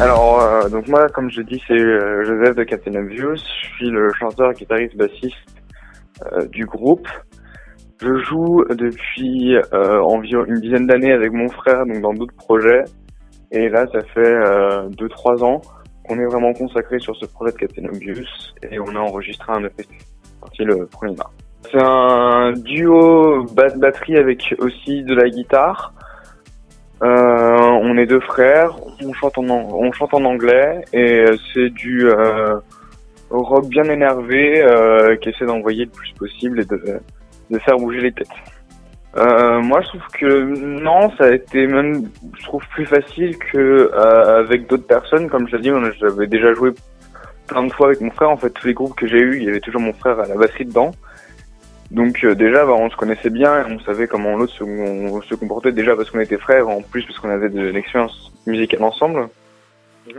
Alors, euh, donc moi, comme je dis, c'est euh, Joseph de Captain Obvious. Je suis le chanteur, guitariste, bassiste euh, du groupe. Je joue depuis euh, environ une dizaine d'années avec mon frère, donc dans d'autres projets. Et là, ça fait euh, deux trois ans qu'on est vraiment consacré sur ce projet de Captain Obvious et on a enregistré un EP sorti le 1er mars. C'est un duo basse batterie avec aussi de la guitare. Euh, on est deux frères, on chante en, on chante en anglais et euh, c'est du euh, rock bien énervé euh, qui essaie d'envoyer le plus possible et de, de faire bouger les têtes. Moi, je trouve que non, ça a été même, je trouve plus facile que avec d'autres personnes. Comme je l'ai dit, j'avais déjà joué plein de fois avec mon frère. En fait, tous les groupes que j'ai eus, il y avait toujours mon frère à la batterie dedans. Donc euh, déjà, bah, on se connaissait bien on savait comment l'autre se, on se comportait déjà parce qu'on était frères, en plus parce qu'on avait de l'expérience musicale ensemble.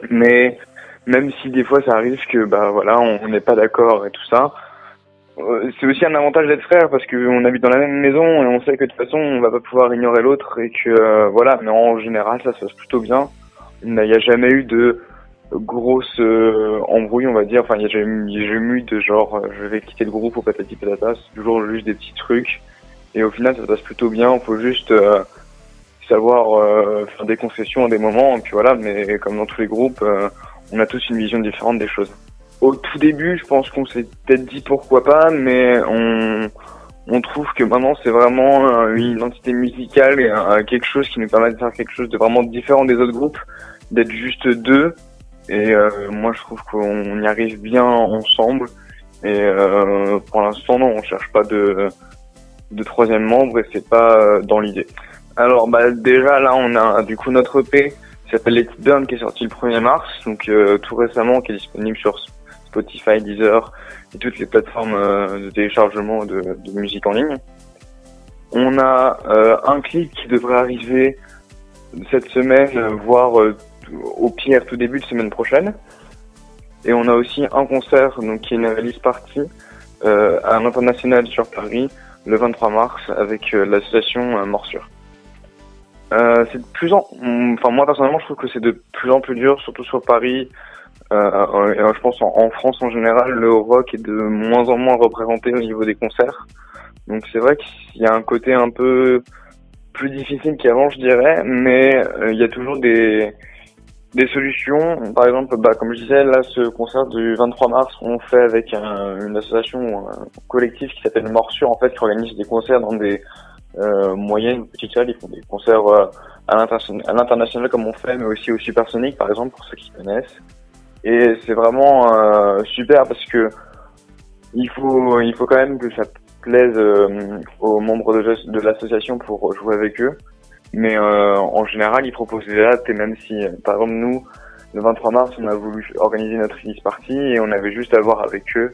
Mais même si des fois ça arrive que bah voilà, on n'est pas d'accord et tout ça, euh, c'est aussi un avantage d'être frère parce qu'on habite dans la même maison et on sait que de toute façon on va pas pouvoir ignorer l'autre et que euh, voilà. Mais en général, ça se passe plutôt bien. Il n'y a jamais eu de grosse euh, embrouille, on va dire. Enfin, il y a jamais eu de genre euh, je vais quitter le groupe ou patati patata. C'est toujours juste des petits trucs. Et au final, ça se passe plutôt bien. Il faut juste euh, savoir euh, faire des concessions à des moments. Et puis voilà, mais comme dans tous les groupes, euh, on a tous une vision différente des choses. Au tout début, je pense qu'on s'est peut-être dit pourquoi pas, mais on, on trouve que maintenant c'est vraiment euh, une identité musicale et quelque chose qui nous permet de faire quelque chose de vraiment différent des autres groupes, d'être juste deux. Et euh, moi, je trouve qu'on y arrive bien ensemble. Et euh, pour l'instant, non, on cherche pas de, de troisième membre et c'est pas euh, dans l'idée. Alors, bah déjà là, on a du coup notre EP qui s'appelle Let Burn qui est sorti le 1er mars, donc euh, tout récemment, qui est disponible sur Spotify, Deezer et toutes les plateformes euh, de téléchargement de, de musique en ligne. On a euh, un clip qui devrait arriver cette semaine, voire au pire tout début de semaine prochaine. Et on a aussi un concert, donc qui est une release party euh, à l'international sur Paris le 23 mars avec euh, l'association euh, Morsure. Euh, c'est de plus en, enfin moi personnellement je trouve que c'est de plus en plus dur, surtout sur Paris. Euh, et, euh, je pense en, en France en général, le rock est de moins en moins représenté au niveau des concerts. Donc c'est vrai qu'il y a un côté un peu plus difficile qu'avant, je dirais, mais il y a toujours des des solutions. Par exemple, bah, comme je disais, là, ce concert du 23 mars, on fait avec un- une association un collectif qui s'appelle Morsure, en fait, qui organise des concerts dans des euh, moyennes ou petites salles. Ils font des concerts euh, à l'interna- à l'international comme on fait, mais aussi au Supersonic, par exemple, pour ceux qui connaissent. Et c'est vraiment euh, super parce que il faut, il faut quand même que ça plaise euh, aux membres de l'association pour jouer avec eux. Mais euh, en général, ils proposent des dates et même si, par exemple, nous, le 23 mars, on a voulu organiser notre release party et on avait juste à voir avec eux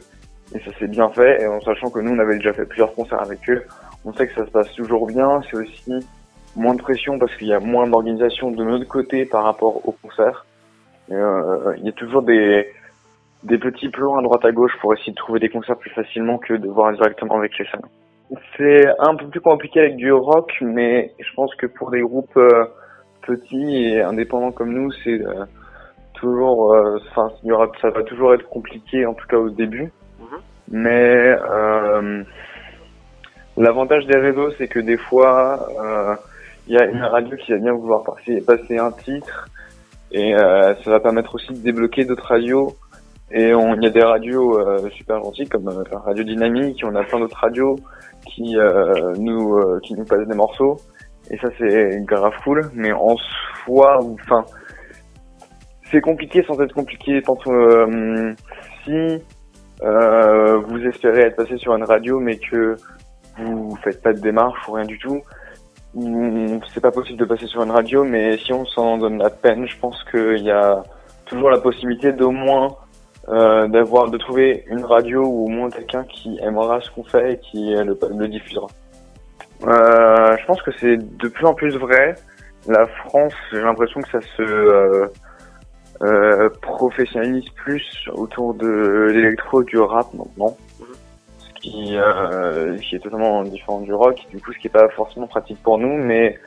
et ça s'est bien fait. Et en sachant que nous, on avait déjà fait plusieurs concerts avec eux, on sait que ça se passe toujours bien. C'est aussi moins de pression parce qu'il y a moins d'organisation de notre côté par rapport au concert. Et, euh, il y a toujours des des petits plans à droite à gauche pour essayer de trouver des concerts plus facilement que de voir directement avec les salles. C'est un peu plus compliqué avec du rock, mais je pense que pour des groupes euh, petits et indépendants comme nous, c'est euh, toujours, euh, enfin, ça va toujours être compliqué, en tout cas au début. Mais euh, l'avantage des réseaux, c'est que des fois, il y a une radio qui va bien vouloir passer, passer un titre, et ça va permettre aussi de débloquer d'autres radios. Et on- il y a des radios euh, super gentilles comme euh, Radio Dynamique, on a plein d'autres radios qui euh, nous euh, qui nous passent des morceaux. Et ça c'est grave cool. Mais en soi enfin c'est compliqué sans être compliqué. Tant euh, si euh, vous espérez être passé sur une radio mais que vous faites pas de démarche ou rien du tout ou c'est pas possible de passer sur une radio mais si on s'en donne la peine je pense qu'il y a toujours la possibilité d'au moins euh, d'avoir de trouver une radio ou au moins quelqu'un qui aimera ce qu'on fait et qui euh, le, diffusera. Euh, je pense que c'est de plus en plus vrai. La France, j'ai l'impression que ça se euh, euh, professionnalise plus autour de l'électro, du rap maintenant, ce qui, qui est totalement différent du rock. Du coup, ce qui est pas forcément pratique pour nous, mais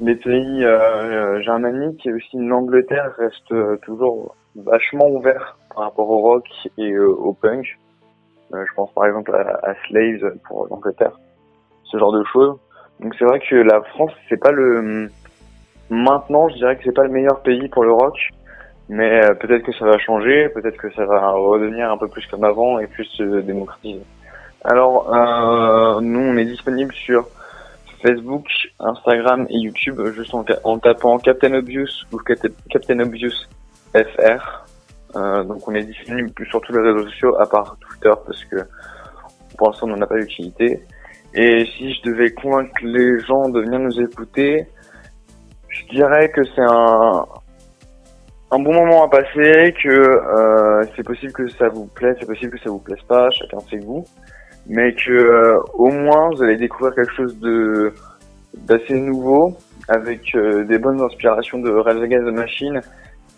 les pays germaniques et aussi l'Angleterre restent toujours vachement ouverts par rapport au rock et au punk. je pense par exemple à, à Slaves pour l'Angleterre, ce genre de choses. Donc c'est vrai que la France, c'est pas le maintenant, je dirais que c'est pas le meilleur pays pour le rock, mais peut-être que ça va changer, peut-être que ça va redevenir un peu plus comme avant et plus se démocratiser. Alors, euh, nous, on est disponible sur Facebook, Instagram et YouTube, juste en, tapant Captain Obvious ou Captain Obvious FR. Euh, donc, on est disponible sur tous les réseaux sociaux, à part Twitter, parce que pour l'instant, on n'en a pas d'utilité. Et si je devais convaincre les gens de venir nous écouter, je dirais que c'est un, un bon moment à passer, que euh, c'est possible que ça vous plaise, c'est possible que ça vous plaise pas, chacun ses goûts mais que euh, au moins vous allez découvrir quelque chose de d'assez nouveau avec euh, des bonnes inspirations de Red Against the Machine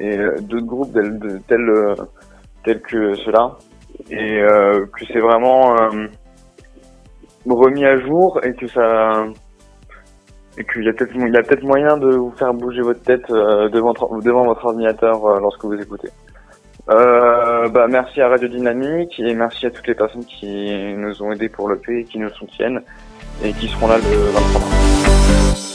et euh, d'autres groupes tels tels que cela et que c'est vraiment remis à jour et que ça et qu'il y a peut-être moyen de vous faire bouger votre tête devant votre ordinateur lorsque vous écoutez. Euh, bah, merci à Radio Dynamique et merci à toutes les personnes qui nous ont aidés pour le P qui nous soutiennent et qui seront là le 23 mars.